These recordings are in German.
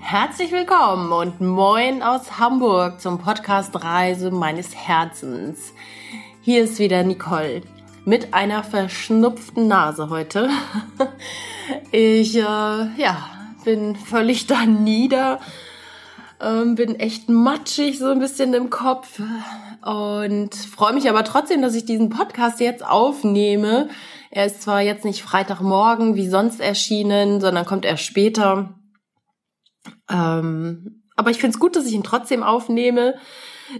Herzlich willkommen und moin aus Hamburg zum Podcast Reise meines Herzens. Hier ist wieder Nicole mit einer verschnupften Nase heute. Ich äh, ja, bin völlig da nieder, ähm, bin echt matschig so ein bisschen im Kopf und freue mich aber trotzdem, dass ich diesen Podcast jetzt aufnehme. Er ist zwar jetzt nicht Freitagmorgen wie sonst erschienen, sondern kommt erst später. Ähm, aber ich finde es gut, dass ich ihn trotzdem aufnehme,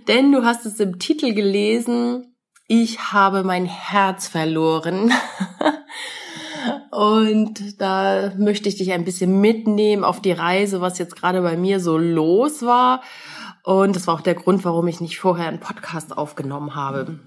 denn du hast es im Titel gelesen. Ich habe mein Herz verloren. Und da möchte ich dich ein bisschen mitnehmen auf die Reise, was jetzt gerade bei mir so los war. Und das war auch der Grund, warum ich nicht vorher einen Podcast aufgenommen habe.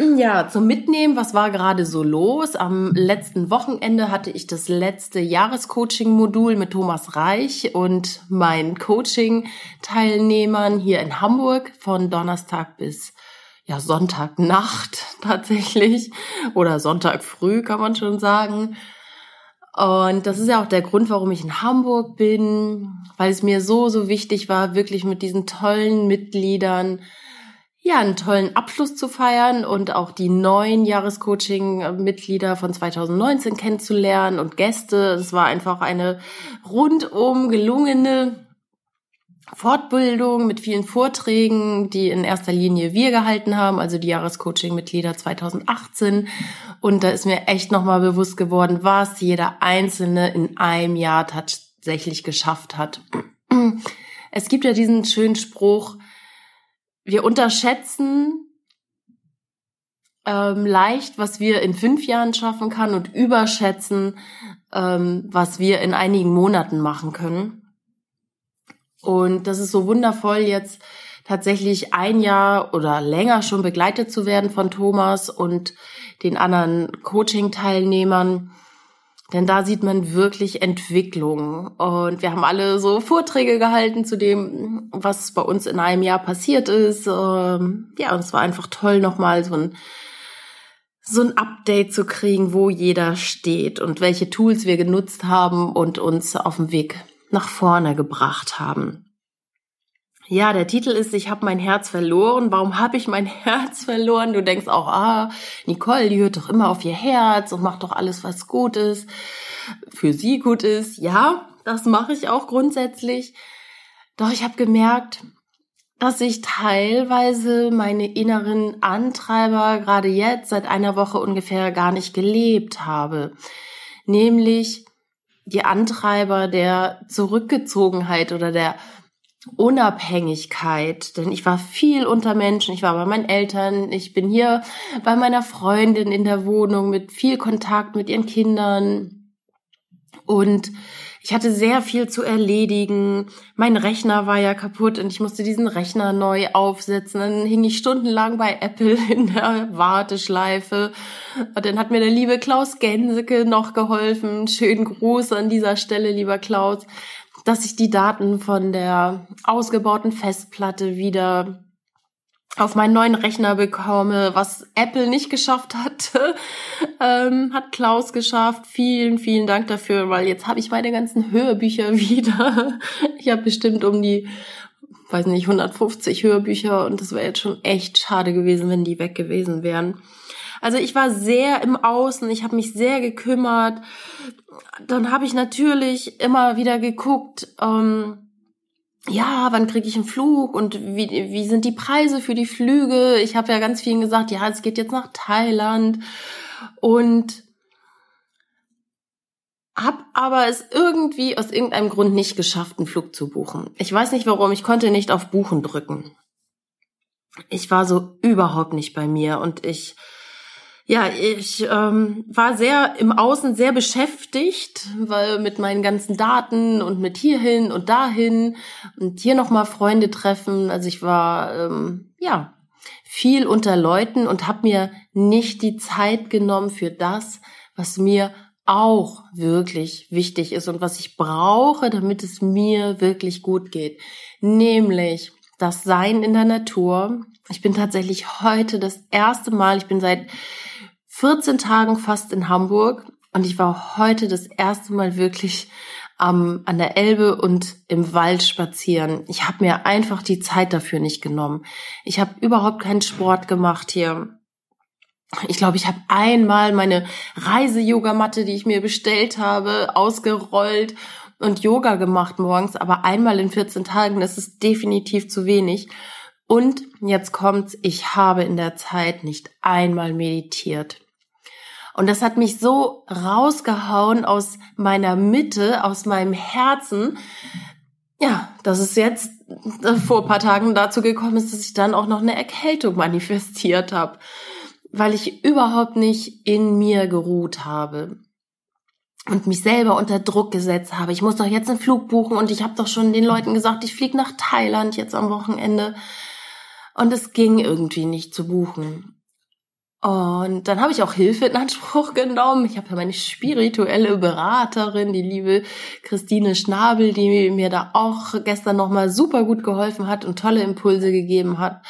Ja, zum Mitnehmen, was war gerade so los? Am letzten Wochenende hatte ich das letzte Jahrescoaching-Modul mit Thomas Reich und meinen Coaching-Teilnehmern hier in Hamburg von Donnerstag bis ja, Sonntagnacht tatsächlich oder Sonntag früh kann man schon sagen. Und das ist ja auch der Grund, warum ich in Hamburg bin, weil es mir so, so wichtig war, wirklich mit diesen tollen Mitgliedern ja, einen tollen Abschluss zu feiern und auch die neuen Jahrescoaching-Mitglieder von 2019 kennenzulernen und Gäste. Es war einfach eine rundum gelungene Fortbildung mit vielen Vorträgen, die in erster Linie wir gehalten haben, also die Jahrescoaching-Mitglieder 2018. Und da ist mir echt nochmal bewusst geworden, was jeder Einzelne in einem Jahr tatsächlich geschafft hat. Es gibt ja diesen schönen Spruch, wir unterschätzen ähm, leicht, was wir in fünf Jahren schaffen kann und überschätzen, ähm, was wir in einigen Monaten machen können. Und das ist so wundervoll jetzt tatsächlich ein Jahr oder länger schon begleitet zu werden von Thomas und den anderen Coaching-Teilnehmern denn da sieht man wirklich Entwicklung. Und wir haben alle so Vorträge gehalten zu dem, was bei uns in einem Jahr passiert ist. Ähm, ja, und es war einfach toll, nochmal so ein, so ein Update zu kriegen, wo jeder steht und welche Tools wir genutzt haben und uns auf dem Weg nach vorne gebracht haben. Ja, der Titel ist Ich habe mein Herz verloren. Warum habe ich mein Herz verloren? Du denkst auch, ah, Nicole, die hört doch immer auf ihr Herz und macht doch alles, was gut ist, für sie gut ist. Ja, das mache ich auch grundsätzlich. Doch ich habe gemerkt, dass ich teilweise meine inneren Antreiber gerade jetzt seit einer Woche ungefähr gar nicht gelebt habe. Nämlich die Antreiber der Zurückgezogenheit oder der Unabhängigkeit, denn ich war viel unter Menschen, ich war bei meinen Eltern, ich bin hier bei meiner Freundin in der Wohnung mit viel Kontakt mit ihren Kindern und ich hatte sehr viel zu erledigen. Mein Rechner war ja kaputt und ich musste diesen Rechner neu aufsetzen. Dann hing ich stundenlang bei Apple in der Warteschleife. Und dann hat mir der liebe Klaus Gänseke noch geholfen. Schönen Gruß an dieser Stelle, lieber Klaus dass ich die Daten von der ausgebauten Festplatte wieder auf meinen neuen Rechner bekomme, was Apple nicht geschafft hatte, ähm, hat Klaus geschafft. Vielen, vielen Dank dafür, weil jetzt habe ich meine ganzen Hörbücher wieder. Ich habe bestimmt um die, weiß nicht, 150 Hörbücher und das wäre jetzt schon echt schade gewesen, wenn die weg gewesen wären. Also ich war sehr im Außen, ich habe mich sehr gekümmert. Dann habe ich natürlich immer wieder geguckt, ähm, ja, wann kriege ich einen Flug und wie, wie sind die Preise für die Flüge? Ich habe ja ganz vielen gesagt, ja, es geht jetzt nach Thailand und hab aber es irgendwie aus irgendeinem Grund nicht geschafft, einen Flug zu buchen. Ich weiß nicht warum, ich konnte nicht auf Buchen drücken. Ich war so überhaupt nicht bei mir und ich ja, ich ähm, war sehr im Außen sehr beschäftigt, weil mit meinen ganzen Daten und mit hierhin und dahin und hier nochmal Freunde treffen. Also ich war ähm, ja viel unter Leuten und habe mir nicht die Zeit genommen für das, was mir auch wirklich wichtig ist und was ich brauche, damit es mir wirklich gut geht. Nämlich das Sein in der Natur. Ich bin tatsächlich heute das erste Mal, ich bin seit 14 Tagen fast in Hamburg und ich war heute das erste Mal wirklich am, an der Elbe und im Wald spazieren. Ich habe mir einfach die Zeit dafür nicht genommen. Ich habe überhaupt keinen Sport gemacht hier. Ich glaube, ich habe einmal meine Reise-Yogamatte, die ich mir bestellt habe, ausgerollt und Yoga gemacht morgens, aber einmal in 14 Tagen, das ist definitiv zu wenig. Und jetzt kommt's, ich habe in der Zeit nicht einmal meditiert. Und das hat mich so rausgehauen aus meiner Mitte, aus meinem Herzen, ja, dass es jetzt äh, vor ein paar Tagen dazu gekommen ist, dass ich dann auch noch eine Erkältung manifestiert habe, weil ich überhaupt nicht in mir geruht habe und mich selber unter Druck gesetzt habe. Ich muss doch jetzt einen Flug buchen und ich habe doch schon den Leuten gesagt, ich fliege nach Thailand jetzt am Wochenende. Und es ging irgendwie nicht zu buchen. Und dann habe ich auch Hilfe in Anspruch genommen. Ich habe ja meine spirituelle Beraterin, die liebe Christine Schnabel, die mir da auch gestern nochmal super gut geholfen hat und tolle Impulse gegeben hat.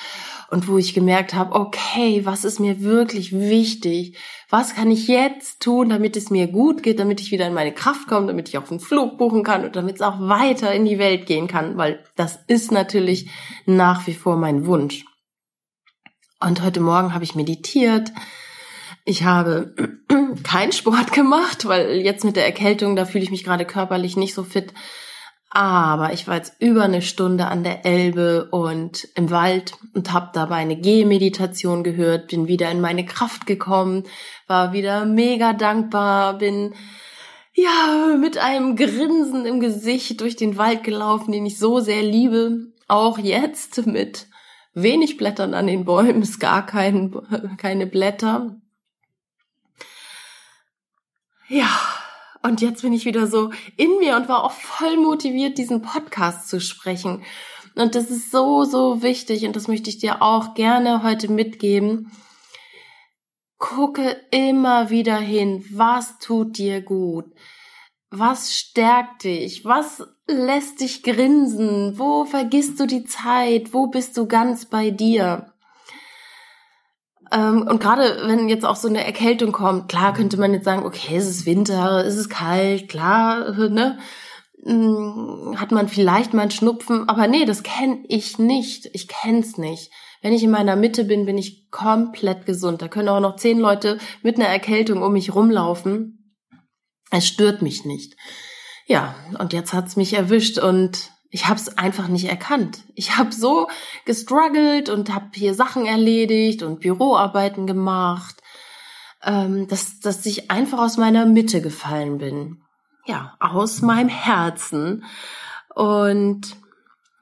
Und wo ich gemerkt habe, okay, was ist mir wirklich wichtig? Was kann ich jetzt tun, damit es mir gut geht, damit ich wieder in meine Kraft komme, damit ich auch einen Flug buchen kann und damit es auch weiter in die Welt gehen kann? Weil das ist natürlich nach wie vor mein Wunsch. Und heute Morgen habe ich meditiert. Ich habe keinen Sport gemacht, weil jetzt mit der Erkältung, da fühle ich mich gerade körperlich nicht so fit. Aber ich war jetzt über eine Stunde an der Elbe und im Wald und habe dabei eine Gehmeditation gehört, bin wieder in meine Kraft gekommen, war wieder mega dankbar, bin ja mit einem Grinsen im Gesicht durch den Wald gelaufen, den ich so sehr liebe. Auch jetzt mit wenig Blättern an den Bäumen, ist gar kein, keine Blätter. Ja, und jetzt bin ich wieder so in mir und war auch voll motiviert, diesen Podcast zu sprechen. Und das ist so, so wichtig und das möchte ich dir auch gerne heute mitgeben. Gucke immer wieder hin, was tut dir gut? Was stärkt dich? Was lässt dich grinsen? Wo vergisst du die Zeit? Wo bist du ganz bei dir? Ähm, und gerade wenn jetzt auch so eine Erkältung kommt, klar könnte man jetzt sagen, okay, es ist Winter, es ist kalt, klar, ne? Hm, hat man vielleicht mal einen Schnupfen, aber nee, das kenne ich nicht. Ich kenn's nicht. Wenn ich in meiner Mitte bin, bin ich komplett gesund. Da können auch noch zehn Leute mit einer Erkältung um mich rumlaufen. Es stört mich nicht. Ja, und jetzt hat's mich erwischt und ich habe es einfach nicht erkannt. Ich habe so gestruggelt und habe hier Sachen erledigt und Büroarbeiten gemacht, ähm, dass, dass ich einfach aus meiner Mitte gefallen bin. Ja, aus meinem Herzen. Und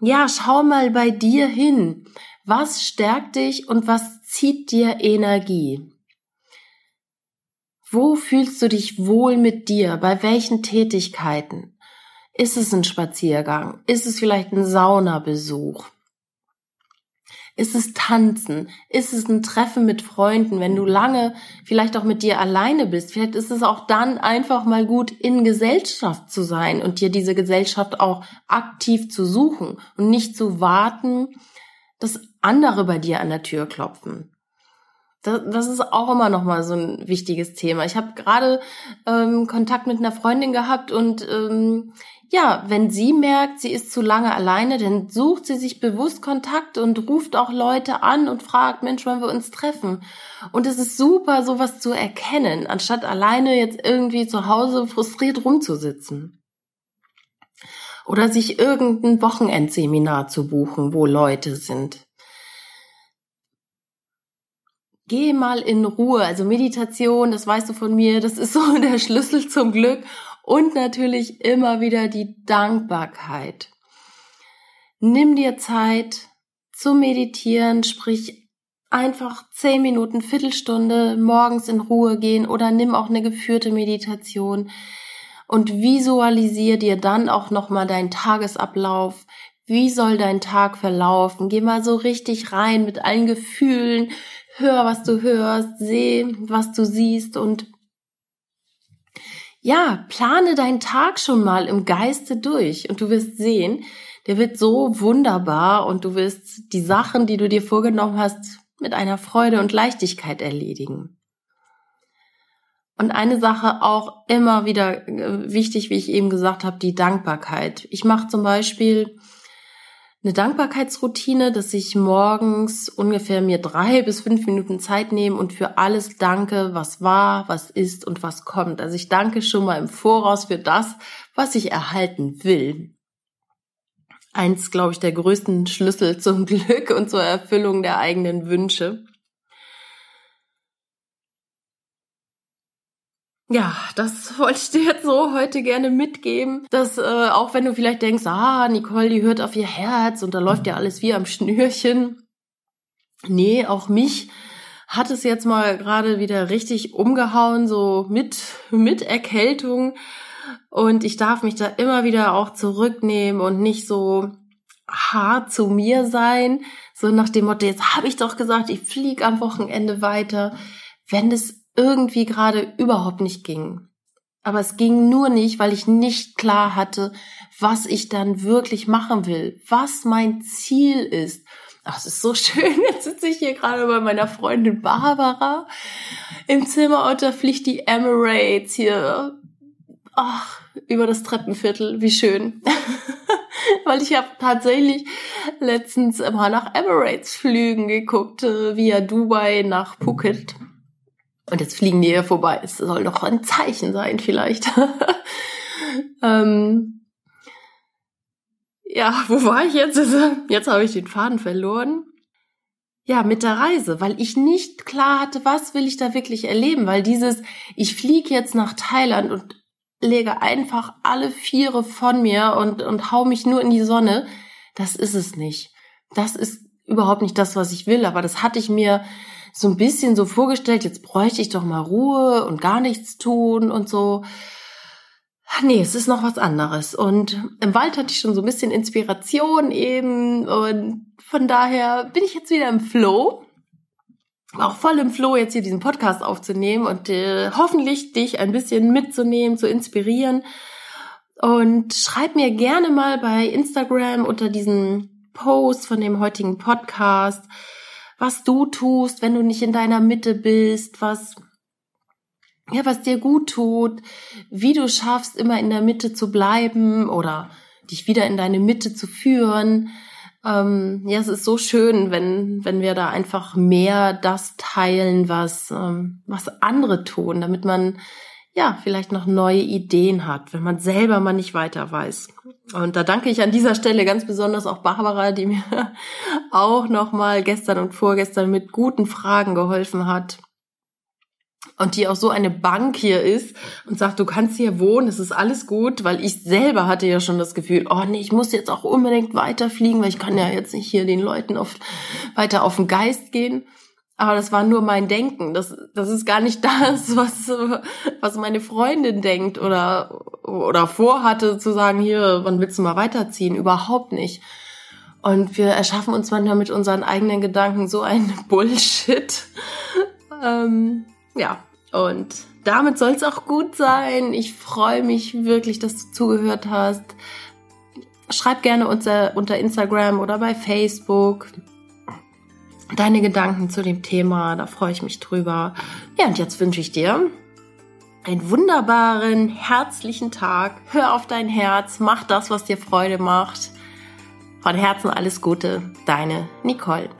ja, schau mal bei dir hin. Was stärkt dich und was zieht dir Energie? Wo fühlst du dich wohl mit dir? Bei welchen Tätigkeiten? Ist es ein Spaziergang? Ist es vielleicht ein Saunabesuch? Ist es Tanzen? Ist es ein Treffen mit Freunden, wenn du lange vielleicht auch mit dir alleine bist? Vielleicht ist es auch dann einfach mal gut, in Gesellschaft zu sein und dir diese Gesellschaft auch aktiv zu suchen und nicht zu warten, dass andere bei dir an der Tür klopfen. Das, das ist auch immer noch mal so ein wichtiges Thema. Ich habe gerade ähm, Kontakt mit einer Freundin gehabt und ähm, ja, wenn sie merkt, sie ist zu lange alleine, dann sucht sie sich bewusst Kontakt und ruft auch Leute an und fragt, Mensch, wollen wir uns treffen? Und es ist super, sowas zu erkennen, anstatt alleine jetzt irgendwie zu Hause frustriert rumzusitzen. Oder sich irgendein Wochenendseminar zu buchen, wo Leute sind geh mal in Ruhe. Also Meditation, das weißt du von mir, das ist so der Schlüssel zum Glück. Und natürlich immer wieder die Dankbarkeit. Nimm dir Zeit zu meditieren, sprich einfach zehn Minuten, Viertelstunde morgens in Ruhe gehen oder nimm auch eine geführte Meditation und visualisier dir dann auch nochmal deinen Tagesablauf. Wie soll dein Tag verlaufen? Geh mal so richtig rein mit allen Gefühlen, hör, was du hörst, seh, was du siehst und ja, plane deinen Tag schon mal im Geiste durch und du wirst sehen, der wird so wunderbar und du wirst die Sachen, die du dir vorgenommen hast, mit einer Freude und Leichtigkeit erledigen. Und eine Sache auch immer wieder äh, wichtig, wie ich eben gesagt habe, die Dankbarkeit. Ich mache zum Beispiel eine Dankbarkeitsroutine, dass ich morgens ungefähr mir drei bis fünf Minuten Zeit nehme und für alles danke, was war, was ist und was kommt. Also ich danke schon mal im Voraus für das, was ich erhalten will. Eins, glaube ich, der größten Schlüssel zum Glück und zur Erfüllung der eigenen Wünsche. Ja, das wollte ich dir jetzt so heute gerne mitgeben, dass äh, auch wenn du vielleicht denkst, ah, Nicole, die hört auf ihr Herz und da läuft ja alles wie am Schnürchen. Nee, auch mich hat es jetzt mal gerade wieder richtig umgehauen, so mit, mit Erkältung. Und ich darf mich da immer wieder auch zurücknehmen und nicht so hart zu mir sein, so nach dem Motto, jetzt habe ich doch gesagt, ich fliege am Wochenende weiter. Wenn es irgendwie gerade überhaupt nicht ging. Aber es ging nur nicht, weil ich nicht klar hatte, was ich dann wirklich machen will, was mein Ziel ist. Ach, es ist so schön. Jetzt sitze ich hier gerade bei meiner Freundin Barbara im Zimmer und da fliegt die Emirates hier. Ach, über das Treppenviertel. Wie schön. Weil ich habe tatsächlich letztens immer nach Emirates Flügen geguckt, äh, via Dubai nach Phuket. Und jetzt fliegen die hier vorbei. Es soll doch ein Zeichen sein, vielleicht. ähm, ja, wo war ich jetzt? Jetzt habe ich den Faden verloren. Ja, mit der Reise, weil ich nicht klar hatte, was will ich da wirklich erleben, weil dieses, ich fliege jetzt nach Thailand und lege einfach alle Viere von mir und, und hau mich nur in die Sonne, das ist es nicht. Das ist überhaupt nicht das, was ich will, aber das hatte ich mir so ein bisschen so vorgestellt, jetzt bräuchte ich doch mal Ruhe und gar nichts tun und so. Nee, es ist noch was anderes. Und im Wald hatte ich schon so ein bisschen Inspiration eben. Und von daher bin ich jetzt wieder im Flow. Auch voll im Flow, jetzt hier diesen Podcast aufzunehmen und äh, hoffentlich dich ein bisschen mitzunehmen, zu inspirieren. Und schreib mir gerne mal bei Instagram unter diesen Post von dem heutigen Podcast, was du tust, wenn du nicht in deiner Mitte bist, was ja, was dir gut tut, wie du schaffst, immer in der Mitte zu bleiben oder dich wieder in deine Mitte zu führen. Ähm, ja, es ist so schön, wenn, wenn wir da einfach mehr das teilen, was, ähm, was andere tun, damit man ja, vielleicht noch neue Ideen hat, wenn man selber mal nicht weiter weiß. Und da danke ich an dieser Stelle ganz besonders auch Barbara, die mir auch nochmal gestern und vorgestern mit guten Fragen geholfen hat. Und die auch so eine Bank hier ist und sagt, du kannst hier wohnen, es ist alles gut, weil ich selber hatte ja schon das Gefühl, oh nee, ich muss jetzt auch unbedingt weiterfliegen, weil ich kann ja jetzt nicht hier den Leuten oft weiter auf den Geist gehen. Aber das war nur mein Denken. Das, das ist gar nicht das, was, was meine Freundin denkt oder, oder vorhatte zu sagen, hier, wann willst du mal weiterziehen? Überhaupt nicht. Und wir erschaffen uns manchmal mit unseren eigenen Gedanken so ein Bullshit. ähm, ja, und damit soll es auch gut sein. Ich freue mich wirklich, dass du zugehört hast. Schreib gerne unter, unter Instagram oder bei Facebook deine Gedanken zu dem Thema. Da freue ich mich drüber. Ja, und jetzt wünsche ich dir einen wunderbaren, herzlichen Tag. Hör auf dein Herz, mach das, was dir Freude macht. Von Herzen alles Gute, deine Nicole.